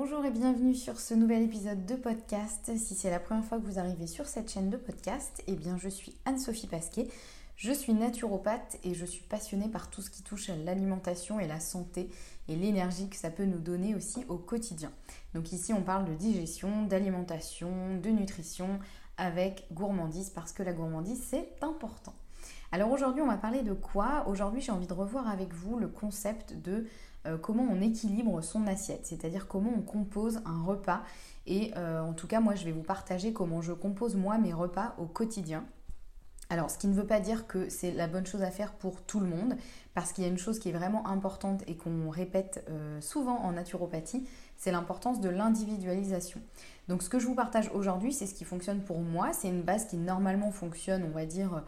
Bonjour et bienvenue sur ce nouvel épisode de podcast. Si c'est la première fois que vous arrivez sur cette chaîne de podcast, eh bien je suis Anne-Sophie Pasquet. Je suis naturopathe et je suis passionnée par tout ce qui touche à l'alimentation et la santé et l'énergie que ça peut nous donner aussi au quotidien. Donc ici on parle de digestion, d'alimentation, de nutrition avec gourmandise parce que la gourmandise c'est important. Alors aujourd'hui on va parler de quoi? Aujourd'hui j'ai envie de revoir avec vous le concept de euh, comment on équilibre son assiette, c'est-à-dire comment on compose un repas. Et euh, en tout cas, moi, je vais vous partager comment je compose moi mes repas au quotidien. Alors, ce qui ne veut pas dire que c'est la bonne chose à faire pour tout le monde, parce qu'il y a une chose qui est vraiment importante et qu'on répète euh, souvent en naturopathie, c'est l'importance de l'individualisation. Donc, ce que je vous partage aujourd'hui, c'est ce qui fonctionne pour moi. C'est une base qui normalement fonctionne, on va dire,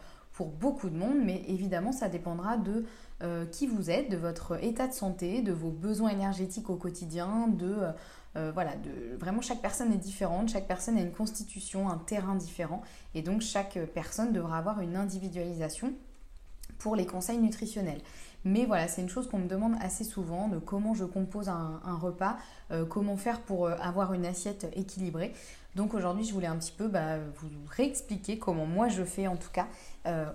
beaucoup de monde, mais évidemment, ça dépendra de euh, qui vous êtes, de votre état de santé, de vos besoins énergétiques au quotidien, de euh, euh, voilà, de, vraiment chaque personne est différente, chaque personne a une constitution, un terrain différent, et donc chaque personne devra avoir une individualisation pour les conseils nutritionnels. Mais voilà, c'est une chose qu'on me demande assez souvent de comment je compose un, repas, comment faire pour avoir une assiette équilibrée. Donc aujourd'hui, je voulais un petit peu bah, vous réexpliquer comment moi je fais en tout cas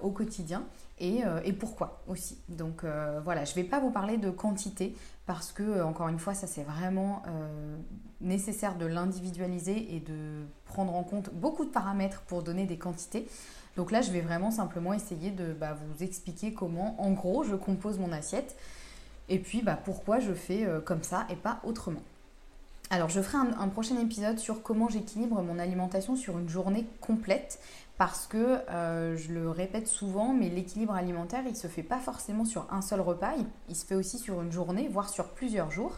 au quotidien euh, et, pourquoi aussi. Donc euh, voilà, je ne vais pas vous parler de quantité parce que, euh, encore une fois, ça c'est vraiment nécessaire de l'individualiser et de prendre en compte beaucoup de paramètres pour donner des quantités. Donc là, je vais vraiment simplement essayer de bah, vous expliquer comment, en gros, je compose mon assiette et puis bah, pourquoi je fais comme ça et pas autrement. Alors, je ferai un, prochain épisode sur comment j'équilibre mon alimentation sur une journée complète parce que, euh, je le répète souvent, mais l'équilibre alimentaire, il ne se fait pas forcément sur un seul repas, il, se fait aussi sur une journée, voire sur plusieurs jours.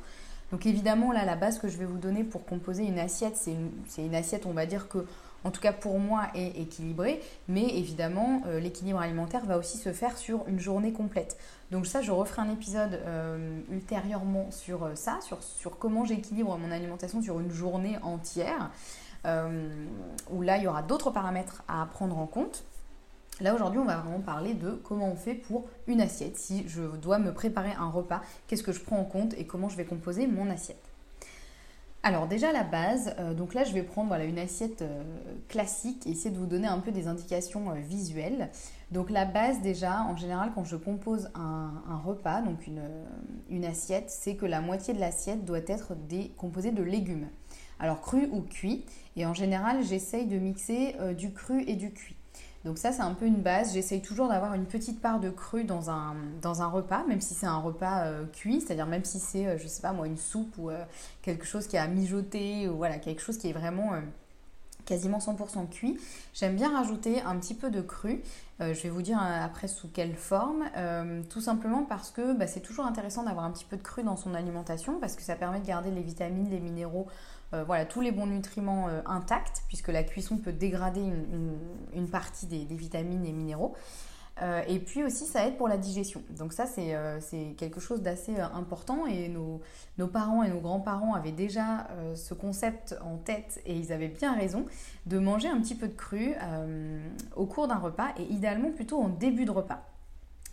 Donc évidemment, là, la base que je vais vous donner pour composer une assiette, c'est une, assiette, on va dire que en tout cas pour moi, est équilibré. Mais évidemment, euh, l'équilibre alimentaire va aussi se faire sur une journée complète. Donc ça, je referai un épisode euh, ultérieurement sur euh, ça, sur, sur comment j'équilibre mon alimentation sur une journée entière, où là, il y aura d'autres paramètres à prendre en compte. Là aujourd'hui, on va vraiment parler de comment on fait pour une assiette. Si je dois me préparer un repas, qu'est-ce que je prends en compte et comment je vais composer mon assiette. Alors déjà la base, euh, donc là je vais prendre voilà, une assiette euh, classique et essayer de vous donner un peu des indications euh, visuelles. Donc la base déjà, en général quand je compose un, repas, donc une, une assiette, c'est que la moitié de l'assiette doit être composée de légumes. Alors cru ou cuit. Et en général j'essaye de mixer du cru et du cuit. Donc ça, c'est un peu une base. J'essaye toujours d'avoir une petite part de cru dans un, repas, même si c'est un repas euh, cuit, c'est-à-dire même si c'est, je euh, je sais pas moi, une soupe ou euh, quelque chose qui a mijoté, ou voilà, quelque chose qui est vraiment quasiment 100% cuit. J'aime bien rajouter un petit peu de cru. je vais vous dire après sous quelle forme. tout simplement parce que bah, c'est toujours intéressant d'avoir un petit peu de cru dans son alimentation parce que ça permet de garder les vitamines, les minéraux euh, voilà, tous les bons nutriments euh, intacts, puisque la cuisson peut dégrader une, partie des, vitamines et minéraux. Euh, et puis aussi, ça aide pour la digestion. Donc ça, c'est quelque chose d'assez important. Et nos, nos, parents et nos grands-parents avaient déjà ce concept en tête, et ils avaient bien raison, de manger un petit peu de cru au cours d'un repas, et idéalement plutôt en début de repas.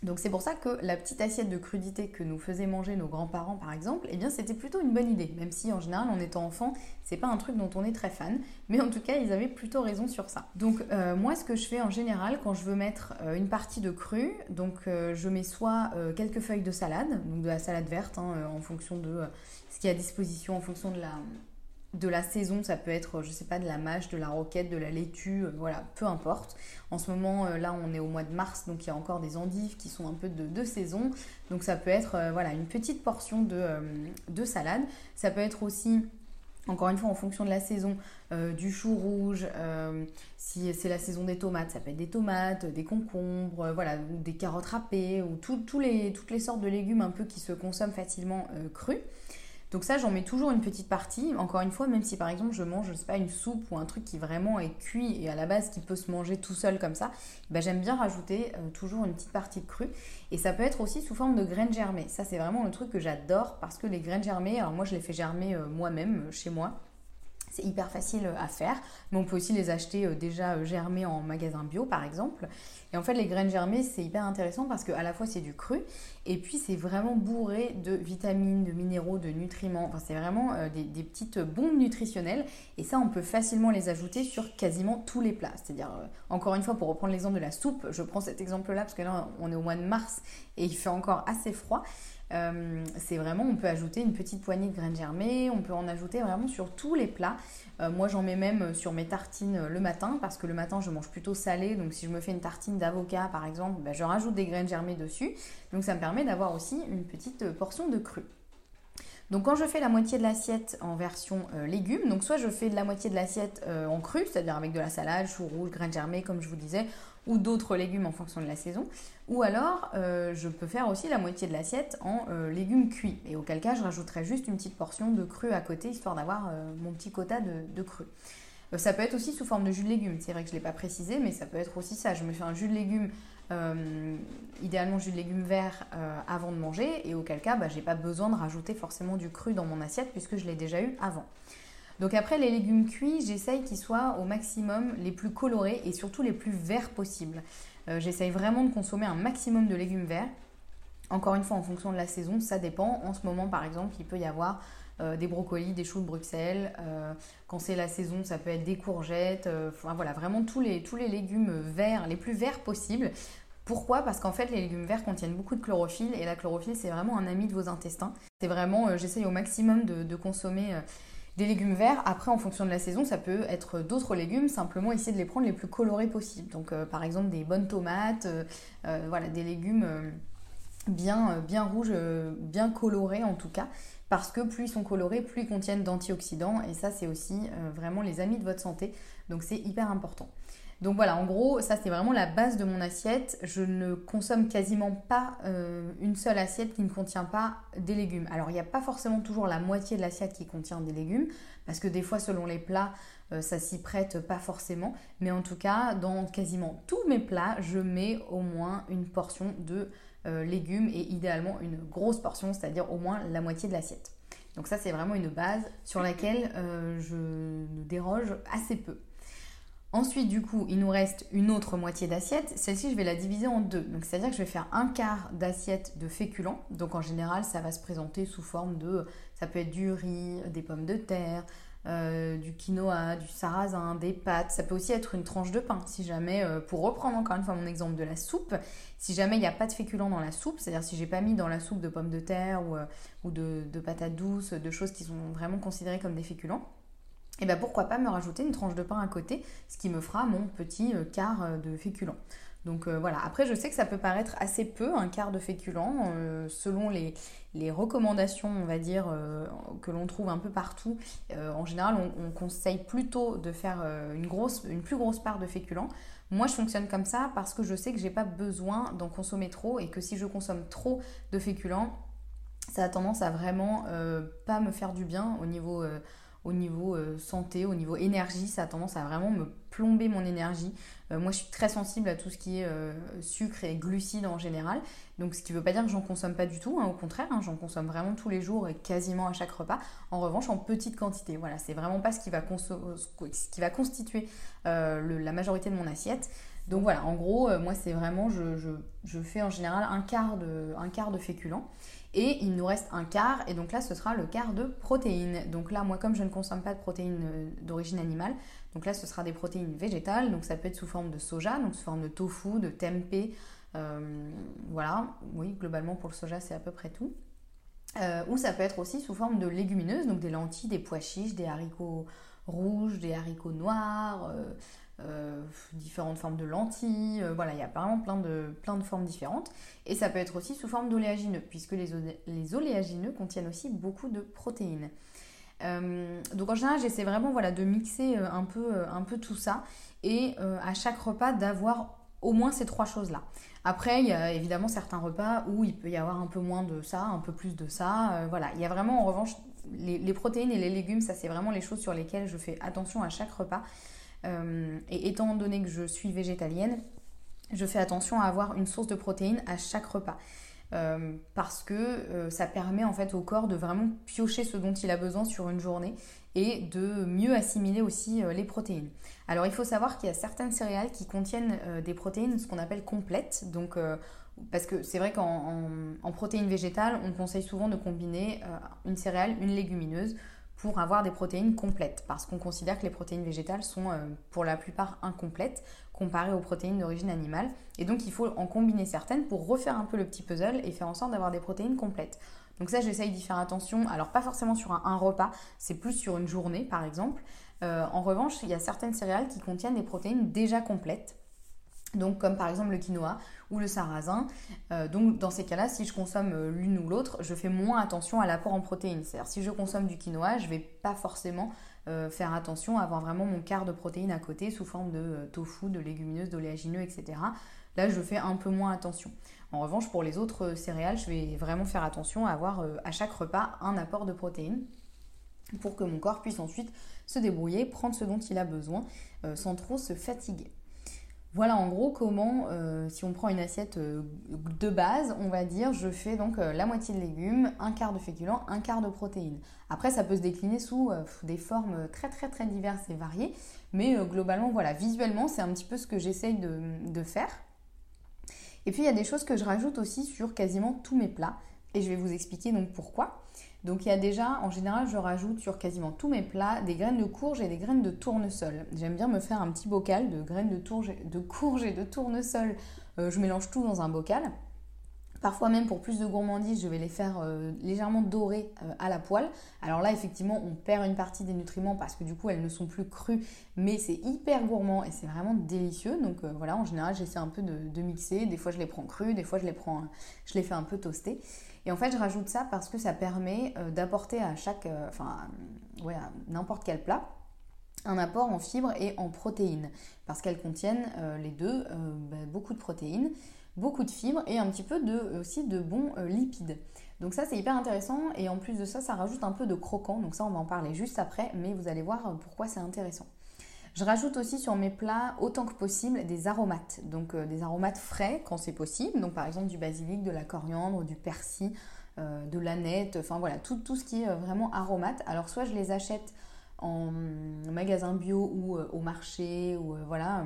Donc c'est pour ça que la petite assiette de crudité que nous faisaient manger nos grands-parents par exemple, eh bien c'était plutôt une bonne idée, même si en général en étant enfant, c'est pas un truc dont on est très fan, mais en tout cas ils avaient plutôt raison sur ça. Donc euh, moi ce que je fais en général quand je veux mettre euh, une partie de cru, donc euh, je mets soit quelques feuilles de salade, donc de la salade verte hein, en fonction de ce qui est à disposition, en fonction de la de la saison, ça peut être, je sais pas, de la mâche, de la roquette, de la laitue, euh, voilà, peu importe. En ce moment, euh, là, on est au mois de mars, donc il y a encore des endives qui sont un peu de, saison. Donc ça peut être, euh, voilà, une petite portion de, salade. Ça peut être aussi encore une fois, en fonction de la saison, du chou rouge, si c'est la saison des tomates, ça peut être des tomates, des concombres, voilà, des carottes râpées, ou les, toutes les sortes de légumes un peu qui se consomment facilement crus. Donc ça, j'en mets toujours une petite partie. Encore une fois, même si par exemple je mange, je sais pas, une soupe ou un truc qui vraiment est cuit et à la base qui peut se manger tout seul comme ça, bah, j'aime bien rajouter euh, toujours une petite partie de cru. Et ça peut être aussi sous forme de graines germées. Ça, c'est vraiment le truc que j'adore parce que les graines germées, alors moi je les fais germer euh, moi-même euh, chez moi. C'est hyper facile à faire, mais on peut aussi les acheter déjà germés en magasin bio par exemple. Et en fait, les graines germées, c'est hyper intéressant parce que à la fois c'est du cru et puis c'est vraiment bourré de vitamines, de minéraux, de nutriments. Enfin, c'est vraiment euh, des, petites bombes nutritionnelles et ça, on peut facilement les ajouter sur quasiment tous les plats. C'est-à-dire, euh, encore une fois, pour reprendre l'exemple de la soupe, je prends cet exemple-là parce que là, on est au mois de mars et il fait encore assez froid. Euh, c'est vraiment, on peut ajouter une petite poignée de graines germées, on peut en ajouter vraiment sur tous les plats. Euh, moi, j'en mets même sur mes tartines le matin parce que le matin, je mange plutôt salé. Donc, si je me fais une tartine d'avocat, par exemple, ben, je rajoute des graines germées dessus. Donc, ça me permet d'avoir aussi une petite portion de cru. Donc quand je fais la moitié de l'assiette en version euh, légumes, donc soit je fais de la moitié de l'assiette en cru, c'est-à-dire avec de la salade, chou rouge, graines germées comme je vous disais, ou d'autres légumes en fonction de la saison. Ou alors, euh, je peux faire aussi la moitié de l'assiette en euh, légumes cuits. Et auquel cas, je rajouterai juste une petite portion de cru à côté, histoire d'avoir euh, mon petit quota de, cru. ça peut être aussi sous forme de jus de légumes. C'est vrai que je ne l'ai pas précisé, mais ça peut être aussi ça. Je me fais un jus de légumes, idéalement jus de légumes verts avant de manger. Et auquel cas, bah, je n'ai pas besoin de rajouter forcément du cru dans mon assiette, puisque je l'ai déjà eu avant. Donc après, les légumes cuits, j'essaye qu'ils soient au maximum les plus colorés et surtout les plus verts possibles. Euh, j'essaye vraiment de consommer un maximum de légumes verts. Encore une fois, en fonction de la saison, ça dépend. En ce moment, par exemple, il peut y avoir euh, des brocolis, des choux de Bruxelles. Euh, quand c'est la saison, ça peut être des courgettes. enfin voilà, vraiment tous les, tous les légumes verts, les plus verts possibles. Pourquoi? Parce qu'en fait, les légumes verts contiennent beaucoup de chlorophylle et la chlorophylle, c'est vraiment un ami de vos intestins. C'est vraiment, j'essaye au maximum de consommer des légumes verts. Après, en fonction de la saison, ça peut être d'autres légumes, simplement essayer de les prendre les plus colorés possibles. Donc, euh, par exemple, des bonnes tomates, euh, euh, voilà, des légumes bien, bien rouges, bien colorés en tout cas. Parce que plus ils sont colorés, plus ils contiennent d'antioxydants. Et ça, c'est aussi vraiment les amis de votre santé. Donc, c'est hyper important. Donc voilà, en gros, ça c'est vraiment la base de mon assiette. Je ne consomme quasiment pas euh, une seule assiette qui ne contient pas des légumes. Alors il n'y a pas forcément toujours la moitié de l'assiette qui contient des légumes, parce que des fois selon les plats, euh, ça s'y prête pas forcément. Mais en tout cas, dans quasiment tous mes plats, je mets au moins une portion de euh, légumes et idéalement une grosse portion, c'est-à-dire au moins la moitié de l'assiette. Donc ça c'est vraiment une base sur laquelle je ne déroge assez peu. Ensuite, du coup, il nous reste une autre moitié d'assiette. Celle-ci, je vais la diviser en deux. Donc, c'est-à-dire que je vais faire un quart d'assiette de féculents. Donc, en général, ça va se présenter sous forme de. Ça peut être du riz, des pommes de terre, euh, du quinoa, du sarrasin, des pâtes. Ça peut aussi être une tranche de pain. Si jamais, euh, pour reprendre encore une fois mon exemple de la soupe, si jamais il n'y a pas de féculents dans la soupe, c'est-à-dire si j'ai pas mis dans la soupe de pommes de terre ou, euh, de, de patates douces, de choses qui sont vraiment considérées comme des féculents, et bien pourquoi pas me rajouter une tranche de pain à côté, ce qui me fera mon petit euh, quart euh, de féculent. Donc euh, voilà, après je sais que ça peut paraître assez peu, un quart de féculent, selon les, recommandations, on va dire, que l'on trouve un peu partout. en général, on, conseille plutôt de faire une, grosse, une plus grosse part de féculent. Moi, je fonctionne comme ça parce que je sais que j'ai pas besoin d'en consommer trop et que si je consomme trop de féculents, ça a tendance à vraiment pas me faire du bien au niveau au niveau euh, santé, au niveau énergie, ça a tendance à vraiment me plomber mon énergie. Euh, moi, je suis très sensible à tout ce qui est euh, sucre et glucides en général. Donc, ce qui ne veut pas dire que j'en consomme pas du tout. Hein, au contraire, hein, j'en consomme vraiment tous les jours et quasiment à chaque repas. En revanche, en petite quantité. Voilà, c'est vraiment pas ce qui va, ce qui va constituer la majorité de mon assiette. Donc voilà, en gros, moi, c'est vraiment, je, fais en général un quart de, un féculent. Et il nous reste un quart, et donc là ce sera le quart de protéines. Donc là, moi comme je ne consomme pas de protéines euh, d'origine animale, donc là ce sera des protéines végétales, donc ça peut être sous forme de soja, donc sous forme de tofu, de tempeh, euh, voilà, oui, globalement pour le soja c'est à peu près tout. ou ça peut être aussi sous forme de légumineuses, donc des lentilles, des pois chiches, des haricots rouges, des haricots noirs, euh, différentes formes de lentilles, euh, voilà, il y a vraiment plein de, plein de formes différentes. Et ça peut être aussi sous forme d'oléagineux, puisque les, les, oléagineux contiennent aussi beaucoup de protéines. Euh, donc en général, j'essaie vraiment voilà, de mixer un peu, un peu tout ça et à chaque repas d'avoir au moins ces trois choses-là. Après, il y a évidemment certains repas où il peut y avoir un peu moins de ça, un peu plus de ça. voilà, il y a vraiment en revanche les protéines et les légumes, ça c'est vraiment les choses sur lesquelles je fais attention à chaque repas. Euh, et étant donné que je suis végétalienne, je fais attention à avoir une source de protéines à chaque repas. Euh, parce que euh, ça permet en fait au corps de vraiment piocher ce dont il a besoin sur une journée et de mieux assimiler aussi les protéines. Alors il faut savoir qu'il y a certaines céréales qui contiennent des protéines, ce qu'on appelle complètes, donc parce que c'est vrai qu'en protéines végétales, on conseille souvent de combiner une céréale, une légumineuse pour avoir des protéines complètes, parce qu'on considère que les protéines végétales sont euh, pour la plupart incomplètes comparées aux protéines d'origine animale, et donc il faut en combiner certaines pour refaire un peu le petit puzzle et faire en sorte d'avoir des protéines complètes. Donc ça, j'essaye d'y faire attention, alors pas forcément sur un, repas, c'est plus sur une journée par exemple. Euh, en revanche, il y a certaines céréales qui contiennent des protéines déjà complètes, donc comme par exemple le quinoa ou le sarrasin. Euh, donc dans ces cas-là, si je consomme euh, l'une ou l'autre, je fais moins attention à l'apport en protéines. C'est-à-dire si je consomme du quinoa, je ne vais pas forcément euh, faire attention à avoir vraiment mon quart de protéines à côté sous forme de tofu, de légumineuses, d'oléagineux, etc. Là, je fais un peu moins attention. En revanche, pour les autres céréales, je vais vraiment faire attention à avoir à chaque repas un apport de protéines pour que mon corps puisse ensuite se débrouiller, prendre ce dont il a besoin sans trop se fatiguer. Voilà en gros comment, euh, si on prend une assiette euh, de base, on va dire, je fais donc euh, la moitié de légumes, un quart de féculents, un quart de protéines. Après, ça peut se décliner sous des formes très très très diverses et variées, mais globalement, voilà, visuellement, c'est un petit peu ce que j'essaye de, de faire. Et puis, il y a des choses que je rajoute aussi sur quasiment tous mes plats, et je vais vous expliquer donc pourquoi. Donc il y a déjà, en général, je rajoute sur quasiment tous mes plats des graines de courge et des graines de tournesol. J'aime bien me faire un petit bocal de graines de, courge et de tournesol. Euh, je mélange tout dans un bocal. Parfois même pour plus de gourmandise, je vais les faire euh, légèrement dorées euh, à la poêle. Alors là, effectivement, on perd une partie des nutriments parce que du coup, elles ne sont plus crues, mais c'est hyper gourmand et c'est vraiment délicieux. Donc voilà, en général, j'essaie un peu de, de, mixer. Des fois, je les prends crues, des fois, je les prends, je les fais un peu toaster. Et en fait, je rajoute ça parce que ça permet euh, d'apporter à chaque, euh, enfin, n'importe quel plat, un apport en fibres et en protéines, parce qu'elles contiennent euh, les deux bah, beaucoup de protéines, beaucoup de fibres et un petit peu aussi de bons lipides. Donc ça c'est hyper intéressant et en plus de ça ça rajoute un peu de croquant, donc ça on va en parler juste après, mais vous allez voir pourquoi c'est intéressant. Je rajoute aussi sur mes plats autant que possible des aromates, donc euh, des aromates frais quand c'est possible, donc par exemple du basilic, de la coriandre, du persil, euh, de l'aneth, enfin voilà, tout, tout, ce qui est euh, vraiment aromate. Alors soit je les achète en magasin bio ou au marché, ou voilà,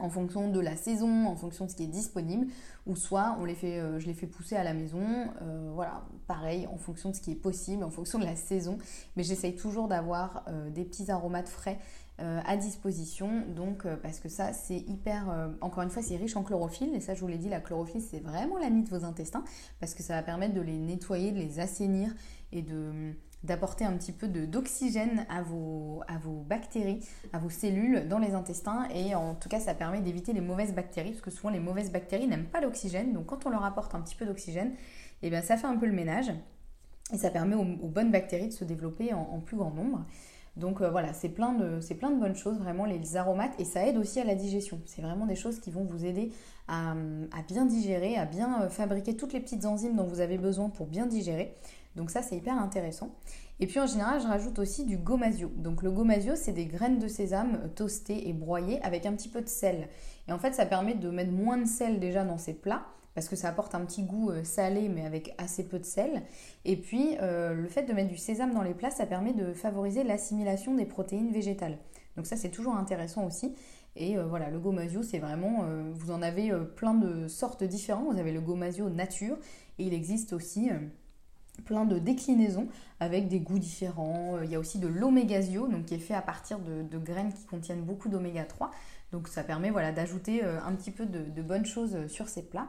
en fonction de la saison, en fonction de ce qui est disponible, ou soit on je les fais pousser à la maison, voilà, pareil, en fonction de ce qui est possible, en fonction de la saison, mais j'essaye toujours d'avoir des petits aromates frais euh, à disposition. Donc, euh, parce que ça, c'est hyper. Euh, encore une fois, c'est riche en chlorophylle. Et ça, je vous l'ai dit, la chlorophylle, c'est vraiment l'ami de vos intestins. Parce que ça va permettre de les nettoyer, de les assainir et de d'apporter un petit peu d'oxygène à vos, à vos bactéries, à vos cellules dans les intestins. Et en tout cas, ça permet d'éviter les mauvaises bactéries. Parce que souvent, les mauvaises bactéries n'aiment pas l'oxygène. Donc, quand on leur apporte un petit peu d'oxygène, et eh bien, ça fait un peu le ménage. Et ça permet aux, bonnes bactéries de se développer en plus grand nombre. Donc euh, voilà, c'est plein, de, bonnes choses, vraiment les aromates, et ça aide aussi à la digestion. C'est vraiment des choses qui vont vous aider à, bien digérer, à bien euh, fabriquer toutes les petites enzymes dont vous avez besoin pour bien digérer. Donc ça, c'est hyper intéressant. Et puis en général, je rajoute aussi du gomasio. Donc le gomasio, c'est des graines de sésame euh, toastées et broyées avec un petit peu de sel. Et en fait, ça permet de mettre moins de sel déjà dans ces plats parce que ça apporte un petit goût euh, salé mais avec assez peu de sel. Et puis euh, le fait de mettre du sésame dans les plats, ça permet de favoriser l'assimilation des protéines végétales. Donc ça c'est toujours intéressant aussi. Et euh, voilà, le gomasio, c'est vraiment, vous en avez plein de sortes différentes. Vous avez le gomasio nature et il existe aussi plein de déclinaisons avec des goûts différents. Il y a aussi de l'omégazio, donc qui est fait à partir de, de graines qui contiennent beaucoup d'oméga 3. Donc ça permet voilà, d'ajouter un petit peu de, bonnes choses sur ces plats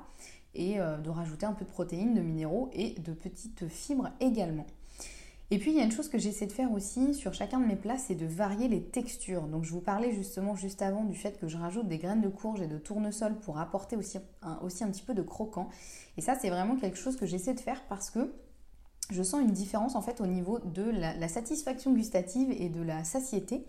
et de rajouter un peu de protéines, de minéraux et de petites fibres également. Et puis il y a une chose que j'essaie de faire aussi sur chacun de mes plats, c'est de varier les textures. Donc je vous parlais justement juste avant du fait que je rajoute des graines de courge et de tournesol pour apporter aussi un petit peu de croquant. Et ça c'est vraiment quelque chose que j'essaie de faire parce que je sens une différence en fait au niveau de la, satisfaction gustative et de la satiété.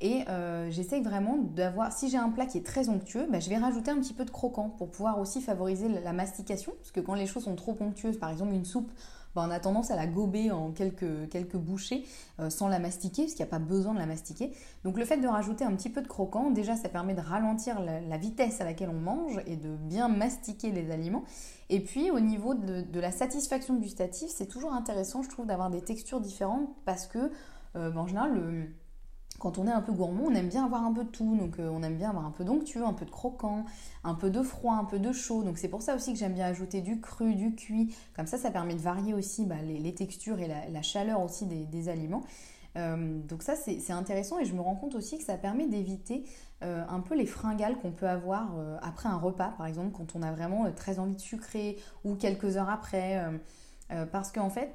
Et euh, j'essaie vraiment d'avoir, si j'ai un plat qui est très onctueux, bah, je vais rajouter un petit peu de croquant pour pouvoir aussi favoriser la mastication. Parce que quand les choses sont trop onctueuses, par exemple une soupe, bah, on a tendance à la gober en quelques, quelques bouchées euh, sans la mastiquer, parce qu'il n'y a pas besoin de la mastiquer. Donc le fait de rajouter un petit peu de croquant, déjà ça permet de ralentir la, vitesse à laquelle on mange et de bien mastiquer les aliments. Et puis au niveau de, la satisfaction gustative, c'est toujours intéressant, je trouve, d'avoir des textures différentes parce que euh, bah, en général, le quand on est un peu gourmand, on aime bien avoir un peu de tout. Donc euh, on aime bien avoir un peu d'onctueux, un peu de croquant, un peu de froid, un peu de chaud. Donc c'est pour ça aussi que j'aime bien ajouter du cru, du cuit. Comme ça, ça permet de varier aussi bah, les, textures et la, chaleur aussi des, aliments. Euh, donc ça c'est intéressant et je me rends compte aussi que ça permet d'éviter euh, un peu les fringales qu'on peut avoir après un repas par exemple quand on a vraiment très envie de sucrer ou quelques heures après parce qu'en fait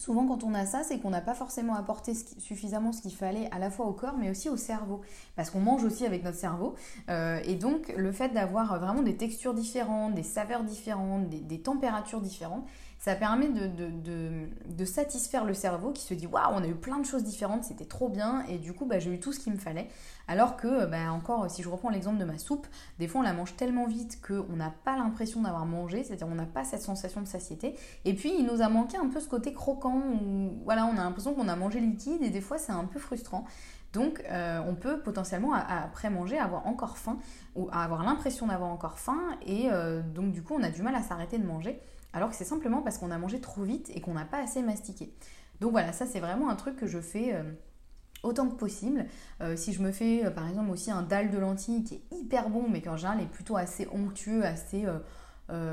Souvent, quand on a ça, c'est qu'on n'a pas forcément apporté suffisamment ce qu'il fallait à la fois au corps, mais aussi au cerveau. Parce qu'on mange aussi avec notre cerveau. Euh, et donc, le fait d'avoir vraiment des textures différentes, des saveurs différentes, des températures différentes, ça permet de, satisfaire le cerveau qui se dit waouh, on a eu plein de choses différentes, c'était trop bien, et du coup, bah, j'ai eu tout ce qu'il me fallait. Alors que, bah, encore, si je reprends l'exemple de ma soupe, des fois on la mange tellement vite qu'on n'a pas l'impression d'avoir mangé, c'est-à-dire on n'a pas cette sensation de satiété. Et puis, il nous a manqué un peu ce côté croquant, où voilà, on a l'impression qu'on a mangé liquide, et des fois c'est un peu frustrant. Donc, euh, on peut potentiellement, après manger, avoir encore faim ou avoir l'impression d'avoir encore faim. Et euh, donc, du coup, on a du mal à s'arrêter de manger alors que c'est simplement parce qu'on a mangé trop vite et qu'on n'a pas assez mastiqué. Donc voilà, ça c'est vraiment un truc que je fais euh, autant que possible. Euh, si je me fais euh, par exemple aussi un dalle de lentilles qui est hyper bon mais qu'en général est plutôt assez onctueux, assez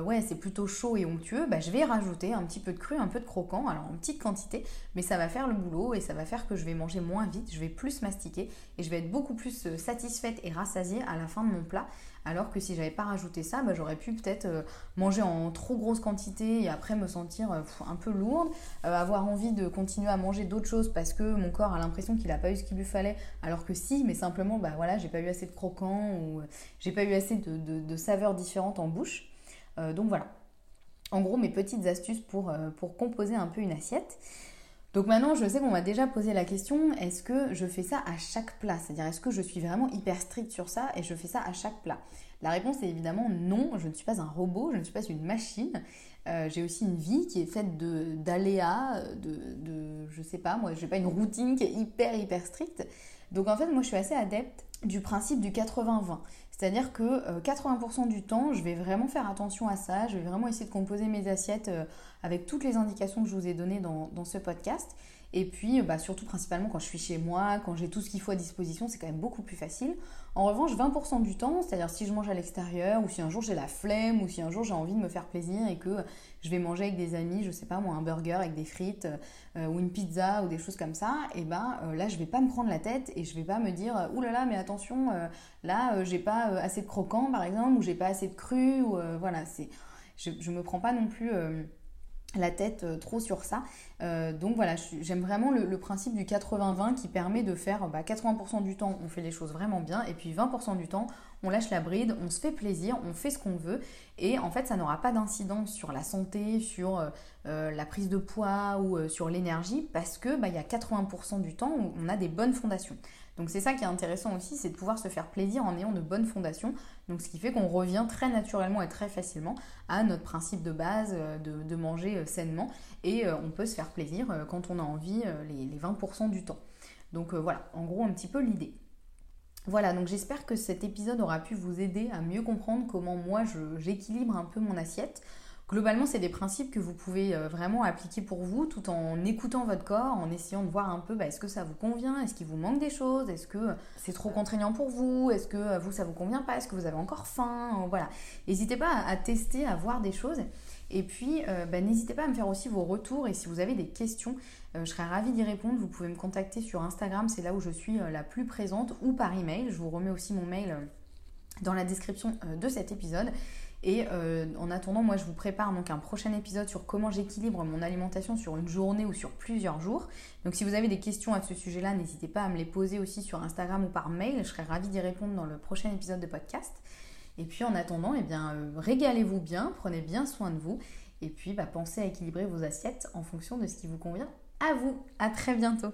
ouais, c'est plutôt chaud et onctueux, bah, je vais rajouter un petit peu de cru, un peu de croquant, alors en petite quantité, mais ça va faire le boulot et ça va faire que je vais manger moins vite, je vais plus mastiquer et je vais être beaucoup plus euh, satisfaite et rassasiée à la fin de mon plat. Alors que si j'avais pas rajouté ça, bah, j'aurais pu peut-être euh, manger en trop grosse quantité et après me sentir un peu lourde, avoir envie de continuer à manger d'autres choses parce que mon corps a l'impression qu'il n'a pas eu ce qu'il lui fallait, alors que si, mais simplement, bah voilà, j'ai pas eu assez de croquant ou j'ai pas eu assez de saveurs différentes en bouche. Euh, donc voilà. En gros, mes petites astuces pour, euh, pour composer un peu une assiette. Donc maintenant, je sais qu'on m'a déjà posé la question, est-ce que je fais ça à chaque plat? C'est-à-dire, est-ce que je suis vraiment hyper stricte sur ça et je fais ça à chaque plat? La réponse est évidemment non, je ne suis pas un robot, je ne suis pas une machine. Euh, j'ai aussi une vie qui est faite d'aléas, de, de, je sais pas, moi, je n'ai pas une routine qui est hyper, hyper stricte. Donc en fait, moi, je suis assez adepte du principe du 80-20. C'est-à-dire que 80% euh, du temps, je vais vraiment faire attention à ça, je vais vraiment essayer de composer mes assiettes euh, avec toutes les indications que je vous ai données dans, ce podcast. Et puis, bah, surtout principalement quand je suis chez moi, quand j'ai tout ce qu'il faut à disposition, c'est quand même beaucoup plus facile. En revanche, 20% du temps, c'est-à-dire si je mange à l'extérieur, ou si un jour j'ai la flemme, ou si un jour j'ai envie de me faire plaisir et que je vais manger avec des amis, je sais pas moi, un burger avec des frites, euh, ou une pizza, ou des choses comme ça, et ben euh, là je vais pas me prendre la tête et je vais pas me dire, oulala, là là, mais attention, euh, là j'ai pas assez de croquant par exemple, ou j'ai pas assez de cru, ou voilà, c'est. Je, je me prends pas non plus la tête euh, trop sur ça. Euh, donc voilà, j'aime vraiment le, principe du 80-20 qui permet de faire 80% bah, du temps on fait les choses vraiment bien et puis 20% du temps on lâche la bride, on se fait plaisir, on fait ce qu'on veut et en fait ça n'aura pas d'incidence sur la santé, sur euh, la prise de poids ou sur l'énergie parce que bah, il y a 80% du temps où on a des bonnes fondations. Donc c'est ça qui est intéressant aussi, c'est de pouvoir se faire plaisir en ayant de bonnes fondations. Donc ce qui fait qu'on revient très naturellement et très facilement à notre principe de base euh, de, manger euh, sainement et euh, on peut se faire plaisir quand on a envie les, 20% du temps. Donc voilà, en gros un petit peu l'idée. Voilà, donc j'espère que cet épisode aura pu vous aider à mieux comprendre comment moi j'équilibre un peu mon assiette Globalement, c'est des principes que vous pouvez vraiment appliquer pour vous tout en écoutant votre corps, en essayant de voir un peu bah, est-ce que ça vous convient, est-ce qu'il vous manque des choses, est-ce que c'est trop contraignant pour vous, est-ce que vous ça vous convient pas, est-ce que vous avez encore faim, voilà. N'hésitez pas à tester, à voir des choses. Et puis, euh, bah, n'hésitez pas à me faire aussi vos retours et si vous avez des questions, euh, je serais ravie d'y répondre. Vous pouvez me contacter sur Instagram, c'est là où je suis euh, la plus présente, ou par email. Je vous remets aussi mon mail dans la description de cet épisode. Et en attendant, moi je vous prépare un prochain épisode sur comment j'équilibre mon alimentation sur une journée ou sur plusieurs jours. Donc si vous avez des questions à ce sujet-là, n'hésitez pas à me les poser aussi sur Instagram ou par mail. Je serais ravie d'y répondre dans le prochain épisode de podcast. Et puis en attendant, eh bien, euh, régalez-vous bien, prenez bien soin de vous. Et puis bah, pensez à équilibrer vos assiettes en fonction de ce qui vous convient à vous. À très bientôt